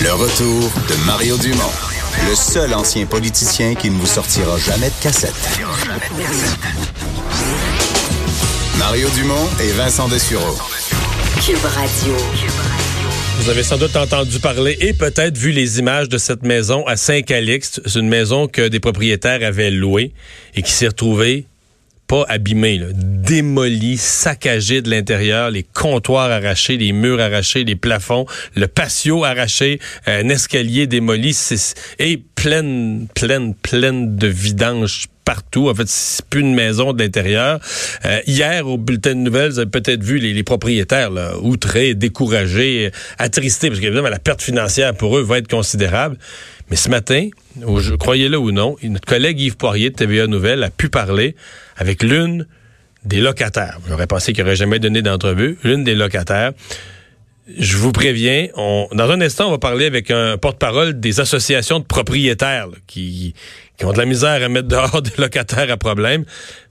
Le retour de Mario Dumont, le seul ancien politicien qui ne vous sortira jamais de cassette. Mario Dumont et Vincent Dessureau. Cube Radio. Vous avez sans doute entendu parler et peut-être vu les images de cette maison à Saint-Calixte. C'est une maison que des propriétaires avaient louée et qui s'est retrouvée pas abîmée, là, démolie, saccagée de l'intérieur, les comptoirs arrachés, les murs arrachés, les plafonds, le patio arraché, un escalier démoli et pleine, pleine, pleine de vidanges partout. En fait, c'est plus une maison de l'intérieur. Euh, hier, au bulletin de nouvelles, vous avez peut-être vu les, propriétaires là, outrés, découragés, attristés, parce qu'évidemment, la perte financière pour eux va être considérable. Mais ce matin, croyez-le ou non, notre collègue Yves Poirier de TVA Nouvelle a pu parler avec l'une des locataires. J'aurais pensé qu'il n'aurait jamais donné d'entrevue. L'une des locataires. Je vous préviens, on, dans un instant, on va parler avec un porte-parole des associations de propriétaires qui, qui ont de la misère à mettre dehors des locataires à problème.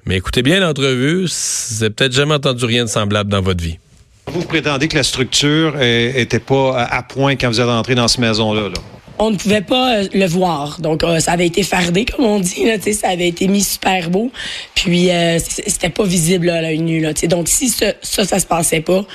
Mais écoutez bien l'entrevue, vous n'avez peut-être jamais entendu rien de semblable dans votre vie. Vous prétendez que la structure était pas à point quand vous êtes entré dans cette maison-là. On ne pouvait pas euh, le voir. Donc, euh, ça avait été fardé, comme on dit. Là, ça avait été mis super beau. Puis, euh, c'était pas visible à l'œil nu. Là, donc, si ça, ça, ça se passait pas,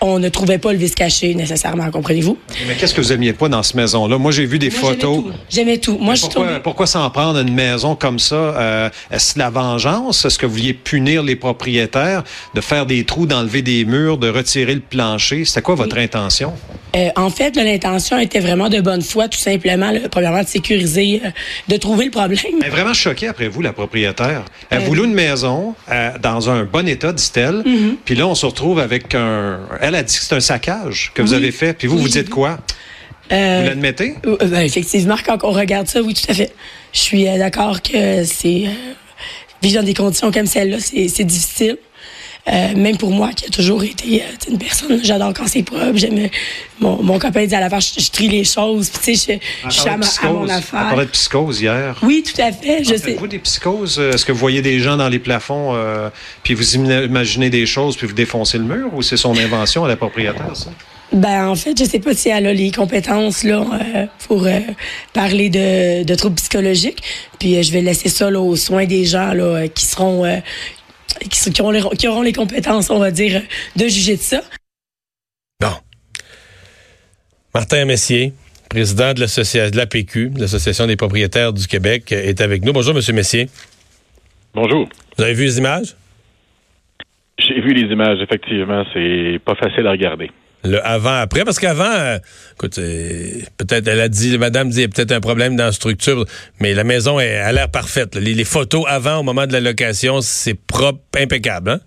on ne trouvait pas le vice caché nécessairement, comprenez-vous? Mais qu'est-ce que vous aimiez pas dans cette maison-là? Moi, j'ai vu des photos. J'aimais tout. Moi, je pourquoi, pourquoi s'en prendre une maison comme ça? Euh, est-ce la vengeance? Est-ce que vous vouliez punir les propriétaires, de faire des trous, d'enlever des murs, de retirer le plancher? C'était quoi votre intention? Euh, en fait, l'intention était vraiment de bonne foi, tout simplement, premièrement, de sécuriser, euh, de trouver le problème. Elle est vraiment choquée après vous, la propriétaire. Elle vous loue une maison dans un bon état, dit-elle. Mm-hmm. Puis là, on se retrouve avec un elle a dit que c'est un saccage que vous avez fait. Puis vous, vous dites quoi? Euh, vous l'admettez? Euh, ben, effectivement, quand on regarde ça, oui, tout à fait. Je suis euh, d'accord que c'est... vivre dans des conditions comme celle-là, c'est difficile. Même pour moi, qui a toujours été une personne, j'adore quand c'est propre. J'aime mon, mon copain dit à la fin, je, trie les choses. Puis tu sais, je, suis à, mon affaire. On parlait de psychose hier. Oui, tout à fait. Je sais. Vous des psychoses Est-ce que vous voyez des gens dans les plafonds, puis vous imaginez des choses, puis vous défoncez le mur, ou c'est son invention à la propriétaire ça? Ben en fait, je sais pas si elle a les compétences là pour parler de, de, troubles psychologiques. Puis je vais laisser ça là, aux soins des gens là qui seront qui, qui, auront les, qui auront les compétences, on va dire, de juger de ça. Bon. Martin Messier, président de l'association de l'APQ, l'Association des propriétaires du Québec, est avec nous. Bonjour, Monsieur Messier. Bonjour. Vous avez vu les images? J'ai vu les images, effectivement. C'est pas facile à regarder. Le avant-après, parce qu'avant, euh, écoute, peut-être, elle a dit, madame dit, il y a peut-être un problème dans la structure, mais la maison est, a l'air parfaite. Les, les, photos avant, au moment de la location, c'est propre, impeccable, hein?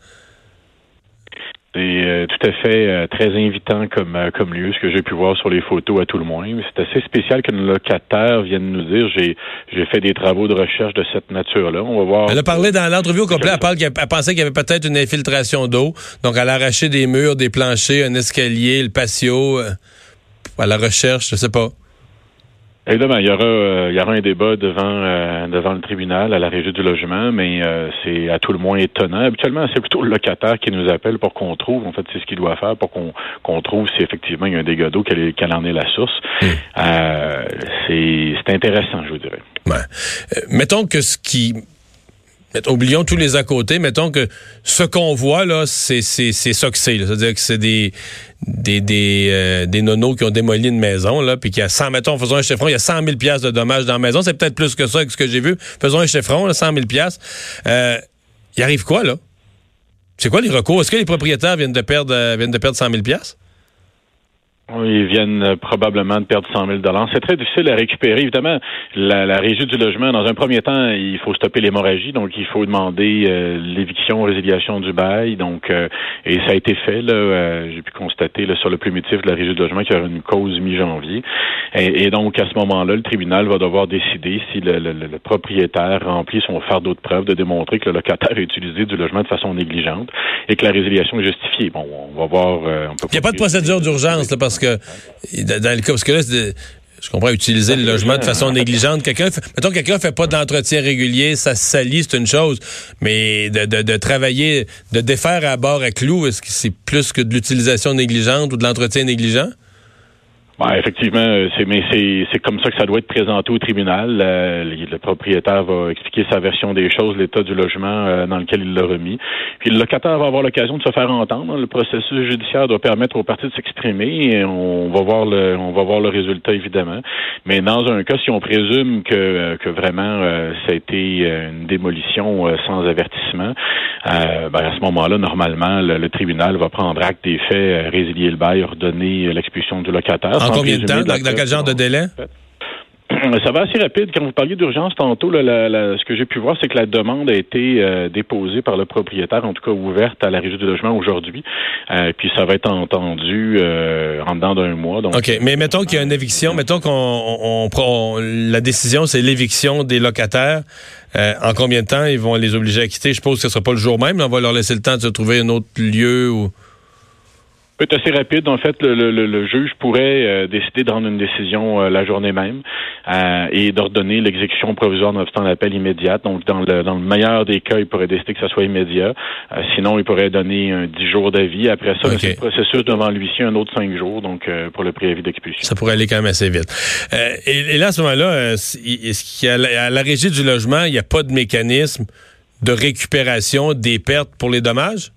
C'est euh, tout à fait euh, très invitant comme euh, comme lieu, ce que j'ai pu voir sur les photos à tout le moins. C'est assez spécial que qu'un locataire vienne nous dire j'ai j'ai fait des travaux de recherche de cette nature-là. On va voir. Elle a parlé dans l'entrevue au complet. Elle, parle qu'elle pensait qu'il y avait peut-être une infiltration d'eau. Donc elle a arraché des murs, des planchers, un escalier, le patio. à la recherche, je sais pas. Évidemment, il y aura, euh, il y aura un débat devant euh, devant le tribunal à la régie du logement, mais euh, c'est à tout le moins étonnant. Habituellement, c'est plutôt le locataire qui nous appelle pour qu'on trouve. En fait, c'est ce qu'il doit faire pour qu'on qu'on trouve si effectivement il y a un dégât d'eau, quelle, quelle en est la source. Hmm. c'est intéressant, je vous dirais. Ouais. mettons que ce qui oublions tous les à côté. Mettons que ce qu'on voit, là, c'est, c'est, c'est ça que c'est. C'est-à-dire que c'est des, des, des, euh, des nonos qui ont démoli une maison, là, puis qu'il y a 100, mettons, faisons un chiffron, il y a 100 000 piastres de dommages dans la maison. C'est peut-être plus que ça, que ce que j'ai vu. Faisons un chiffron, là, 100 000 piastres. Euh, il arrive quoi, là? C'est quoi les recours? Est-ce que les propriétaires viennent de perdre, euh, viennent de perdre 100 000 piastres? Ils viennent euh, probablement de perdre 100 000 C'est très difficile à récupérer. Évidemment, la, la, régie du logement, dans un premier temps, il faut stopper l'hémorragie, donc il faut demander euh, l'éviction, résiliation du bail. Donc, euh, et ça a été fait. Là, j'ai pu constater là, sur le primitif de la régie du logement qu'il y aura une cause mi-janvier. Et, donc, à ce moment-là, le tribunal va devoir décider si le, le, le, propriétaire remplit son fardeau de preuve de démontrer que le locataire a utilisé du logement de façon négligente et que la résiliation est justifiée. Bon, on va voir. On peut il n'y a pas de procédure d'urgence parce que dans le cas, parce que là, je comprends utiliser le logement de façon négligente. Quelqu'un, mettons, quelqu'un fait pas d'entretien régulier, ça se salit, c'est une chose. Mais de, de, de, travailler, de défaire à bord à clous, est-ce que c'est plus que de l'utilisation négligente ou de l'entretien négligent? Ouais, effectivement, euh, c'est mais c'est c'est comme ça que ça doit être présenté au tribunal. Euh, le, propriétaire va expliquer sa version des choses, l'état du logement euh, dans lequel il l'a remis. Puis le locataire va avoir l'occasion de se faire entendre. Le processus judiciaire doit permettre aux parties de s'exprimer et on va voir le on va voir le résultat évidemment. Mais dans un cas, si on présume que que vraiment ça a été une démolition sans avertissement, ben à ce moment-là, normalement, le, tribunal va prendre acte des faits, résilier le bail, ordonner l'expulsion du locataire. En combien de temps? Dans, quel genre de délai? Ça va assez rapide. Quand vous parliez d'urgence tantôt, ce que j'ai pu voir, c'est que la demande a été euh, déposée par le propriétaire, en tout cas ouverte à la régie du logement aujourd'hui. Euh, puis ça va être entendu euh, en dedans d'un mois. Donc, OK, mais mettons qu'il y a une éviction, mettons qu'on prend la décision, c'est l'éviction des locataires. en combien de temps ils vont les obliger à quitter? Je suppose que ce ne sera pas le jour même. On va leur laisser le temps de se trouver un autre lieu ou être assez rapide. En fait, le, le, le juge pourrait euh, décider de rendre une décision euh, la journée même euh, et d'ordonner l'exécution provisoire nonobstant l'appel immédiate. Donc, dans le, dans le meilleur des cas, il pourrait décider que ça soit immédiat. sinon, il pourrait donner un 10 jours d'avis. Après ça, okay. le processus devant l'huissier un autre 5 jours, donc pour le préavis d'expulsion. Ça pourrait aller quand même assez vite. Et, et, là, à ce moment-là, est-ce qu'il y a, à la régie du logement, il n'y a pas de mécanisme de récupération des pertes pour les dommages?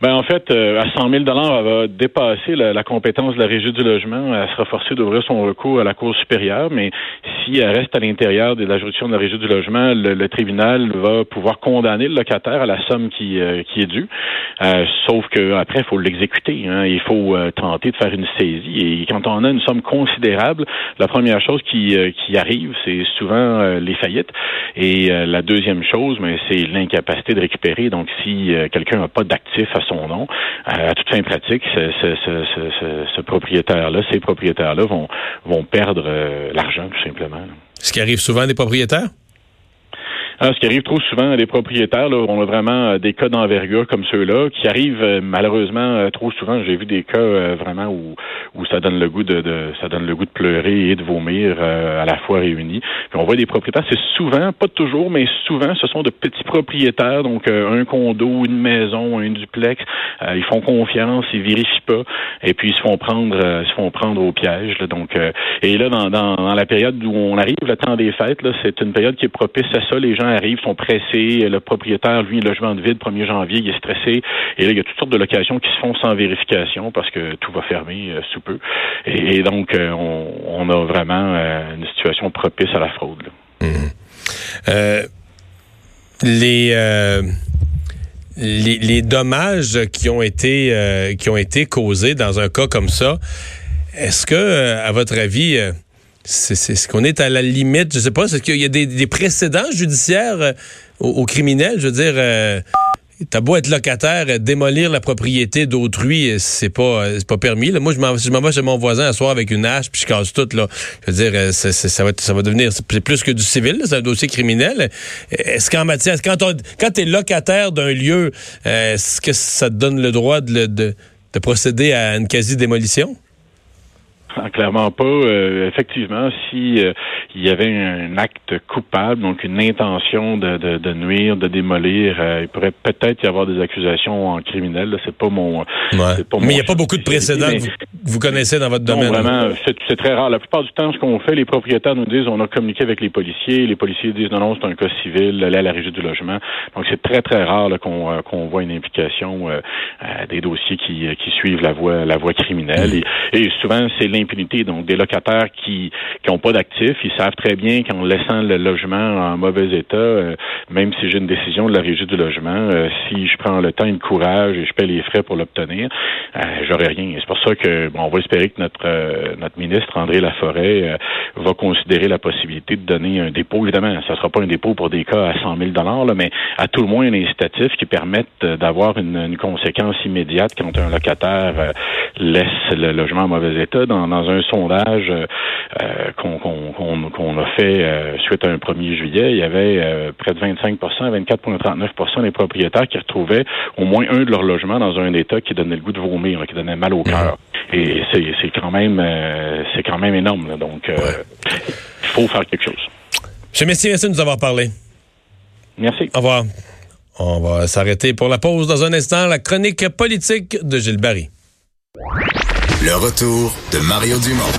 Ben, en fait, euh, à 100 000 elle va dépasser la, compétence de la régie du logement. Elle sera forcée d'ouvrir son recours à la Cour supérieure, mais si elle reste à l'intérieur de la juridiction de la régie du logement, le, tribunal va pouvoir condamner le locataire à la somme qui, euh, qui est due. Euh, sauf qu'après, il faut l'exécuter. Hein. Il faut tenter de faire une saisie. Et quand on a une somme considérable, la première chose qui, qui arrive, c'est souvent les faillites. Et la deuxième chose, ben, c'est l'incapacité de récupérer. Donc, si quelqu'un n'a pas d'actifs à son nom. Euh, à toute fin pratique, ce, propriétaire-là, ces propriétaires-là vont, vont perdre euh, l'argent, tout simplement. Ce qui arrive souvent des propriétaires? Ah, ce qui arrive trop souvent à des propriétaires, là, on a vraiment euh, des cas d'envergure comme ceux-là qui arrivent euh, malheureusement euh, trop souvent. J'ai vu des cas vraiment où, où ça donne le goût de, de, ça donne le goût de pleurer et de vomir à la fois réunis. Puis on voit des propriétaires, c'est souvent, pas toujours, mais souvent, ce sont de petits propriétaires, donc un condo, une maison, un duplex. ils font confiance, ils vérifient pas, et puis ils se font prendre, ils se font prendre au piège. Là, donc, et là, dans, dans, dans, la période où on arrive, le temps des fêtes, c'est une période qui est propice à ça. Les gens arrivent, sont pressés. Le propriétaire, lui, logement de vide, 1er janvier, il est stressé. Et là, il y a toutes sortes de locations qui se font sans vérification parce que tout va fermer euh, sous peu. Et, donc, euh, on, a vraiment euh, une situation propice à la fraude. Mmh. les... Les, dommages qui ont été qui ont été causés dans un cas comme ça, est-ce que, à votre avis, c'est ce qu'on est à la limite. Je sais pas, est-ce qu'il y a des, précédents judiciaires euh, aux, criminels? Je veux dire, euh, t'as beau être locataire, euh, démolir la propriété d'autrui, c'est pas pas permis. Moi, je m'en vais chez mon voisin à soir avec une hache, puis je casse tout. Là. Je veux dire, ça, va, ça va devenir plus que du civil, c'est un dossier criminel. Est-ce qu'en matière, quand, on, quand t'es locataire d'un lieu, est-ce que ça te donne le droit de, de, de procéder à une quasi-démolition? Ah, clairement pas. Euh, effectivement, si euh, il y avait un acte coupable, donc une intention de, de, de nuire, de démolir, euh, il pourrait peut-être y avoir des accusations en criminel. C'est pas mon. Ouais. Pas mais il n'y a pas beaucoup de précédents vous, connaissez dans votre domaine. Non, vraiment, c'est très rare. La plupart du temps, ce qu'on fait, les propriétaires nous disent, on a communiqué avec les policiers. Les policiers disent non, non, c'est un cas civil. Là, à la régie du logement. Donc c'est très très rare qu'on qu'on voit une implication des dossiers qui, qui suivent la voie la voie criminelle. Mm. Et, et souvent, c'est d'impunité. Donc, des locataires qui n'ont pas d'actifs, ils savent très bien qu'en laissant le logement en mauvais état, euh, même si j'ai une décision de la régie du logement, euh, si je prends le temps et le courage et je paie les frais pour l'obtenir, euh, j'aurai rien. C'est pour ça que bon, on va espérer que notre notre ministre André Laforêt va considérer la possibilité de donner un dépôt. Évidemment, ça sera pas un dépôt pour des cas à 100 000 dollars, mais à tout le moins un incitatif qui permette d'avoir une, une, conséquence immédiate quand un locataire laisse le logement en mauvais état. Dans, dans un sondage qu'on a fait suite à un 1er juillet, il y avait près de 25% 24,39% des propriétaires qui retrouvaient au moins un de leurs logements dans un état qui donnait le goût de vomir, qui donnait mal au cœur. Et c'est quand même euh, c'est quand même énorme. Donc euh, il faut faire quelque chose. Monsieur Messier, merci de nous avoir parlé. Merci. Au revoir. On va s'arrêter pour la pause dans un instant. La chronique politique de Gilles Barry. Le retour de Mario Dumont.